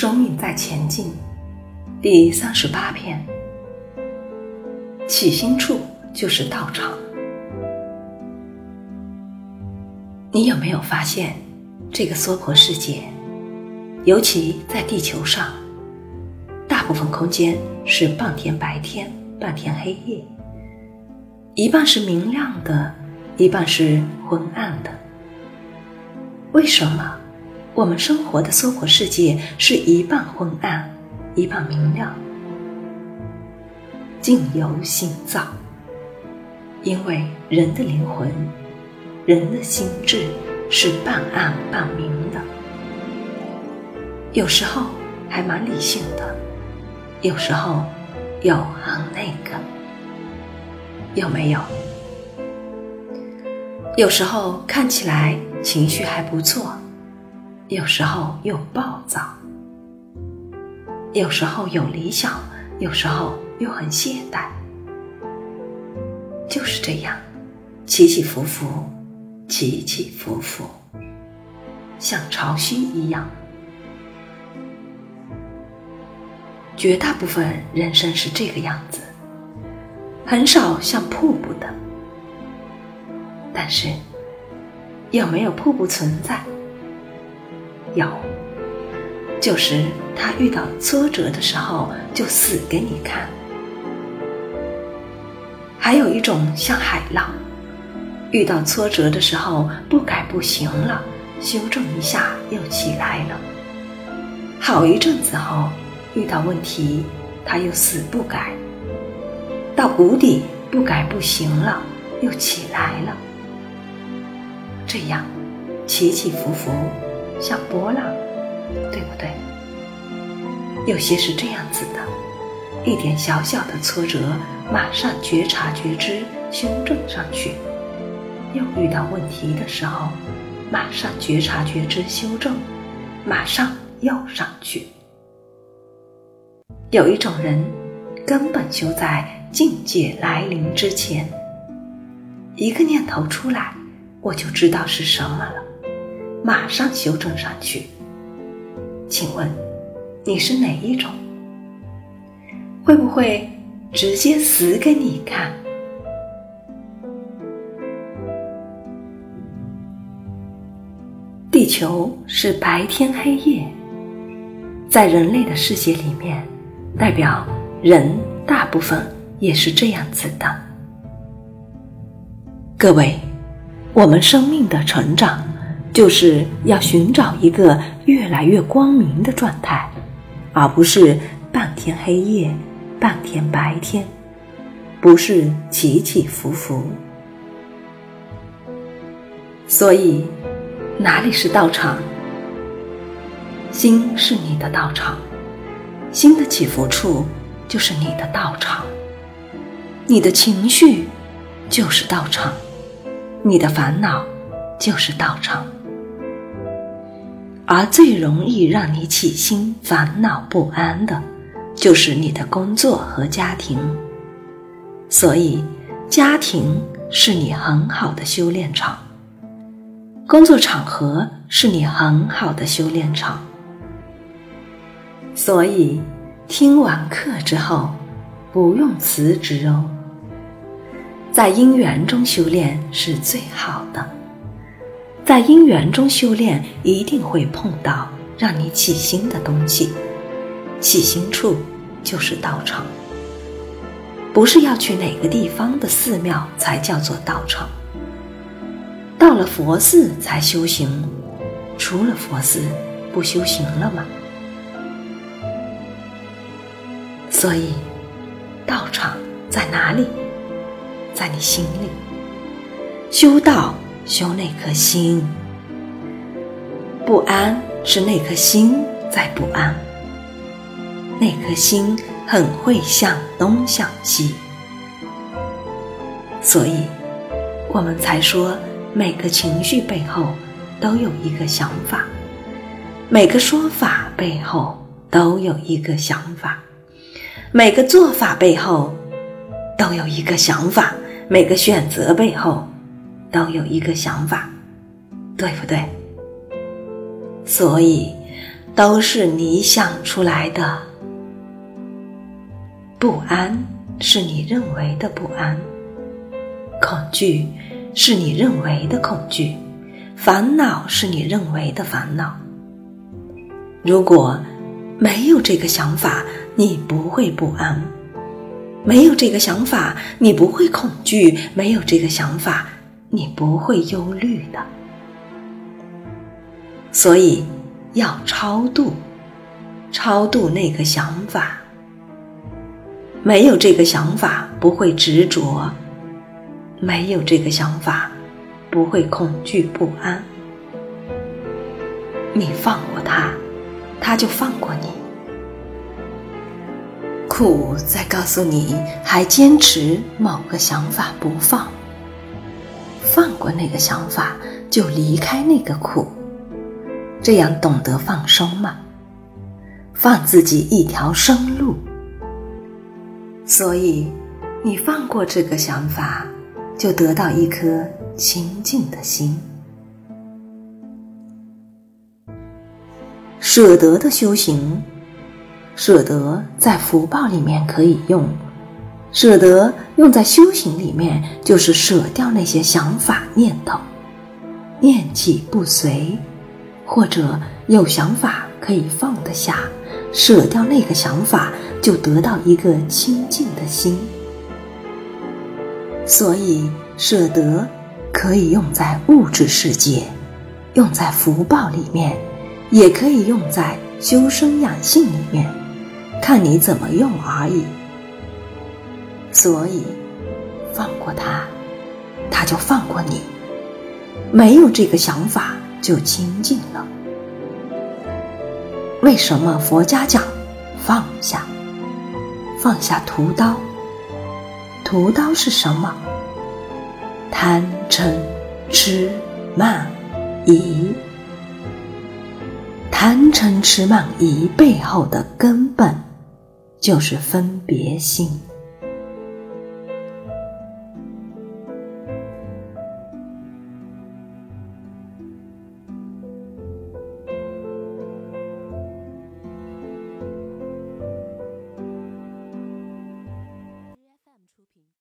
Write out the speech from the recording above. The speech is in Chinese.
生命在前进，第三十八篇。起心处就是道场。你有没有发现，这个娑婆世界，尤其在地球上，大部分空间是半天白天，半天黑夜，一半是明亮的，一半是昏暗的。为什么？我们生活的娑婆世界是一半昏暗，一半明亮。境由心造，因为人的灵魂、人的心智是半暗半明的，有时候还蛮理性的，有时候又很那个，有没有？有时候看起来情绪还不错。有时候又暴躁，有时候有理想，有时候又很懈怠，就是这样，起起伏伏，起起伏伏，像潮汐一样。绝大部分人生是这个样子，很少像瀑布的。但是，有没有瀑布存在？有，就是他遇到挫折的时候就死给你看；还有一种像海浪，遇到挫折的时候不改不行了，修正一下又起来了。好一阵子后，遇到问题他又死不改，到谷底不改不行了，又起来了。这样起起伏伏。像波浪，对不对？有些是这样子的：一点小小的挫折，马上觉察觉知，修正上去；又遇到问题的时候，马上觉察觉知，修正，马上又上去。有一种人，根本就在境界来临之前，一个念头出来，我就知道是什么了。马上修正上去。请问，你是哪一种？会不会直接死给你看？地球是白天黑夜，在人类的世界里面，代表人大部分也是这样子的。各位，我们生命的成长。就是要寻找一个越来越光明的状态，而不是半天黑夜、半天白天，不是起起伏伏。所以，哪里是道场？心是你的道场，心的起伏处就是你的道场，你的情绪就是道场，你的烦恼就是道场。而最容易让你起心烦恼不安的，就是你的工作和家庭。所以，家庭是你很好的修炼场，工作场合是你很好的修炼场。所以，听完课之后，不用辞职哦，在因缘中修炼是最好的。在因缘中修炼，一定会碰到让你起心的东西。起心处就是道场，不是要去哪个地方的寺庙才叫做道场。到了佛寺才修行，除了佛寺不修行了吗？所以，道场在哪里？在你心里。修道。修那颗心，不安是那颗心在不安。那颗心很会向东向西，所以我们才说，每个情绪背后都有一个想法，每个说法背后都有一个想法，每个做法背后都有一个想法，每个选择背后。都有一个想法，对不对？所以，都是你想出来的。不安是你认为的不安，恐惧是你认为的恐惧，烦恼是你认为的烦恼。如果没有这个想法，你不会不安；没有这个想法，你不会恐惧；没有这个想法，你不会忧虑的。所以要超度，超度那个想法。没有这个想法，不会执着；没有这个想法，不会恐惧不安。你放过他，他就放过你。苦在告诉你，还坚持某个想法不放。放过那个想法，就离开那个苦。这样懂得放松吗？放自己一条生路。所以，你放过这个想法，就得到一颗清净的心。舍得的修行，舍得在福报里面可以用，舍得用在修行里面，就是舍掉那些想法念头，念起不随，或者有想法可以放得下。舍掉那个想法，就得到一个清净的心。所以，舍得可以用在物质世界，用在福报里面，也可以用在修身养性里面，看你怎么用而已。所以，放过他，他就放过你。没有这个想法，就清净了。为什么佛家讲放下？放下屠刀。屠刀是什么？贪嗔痴慢疑。贪嗔痴慢疑背后的根本，就是分别心。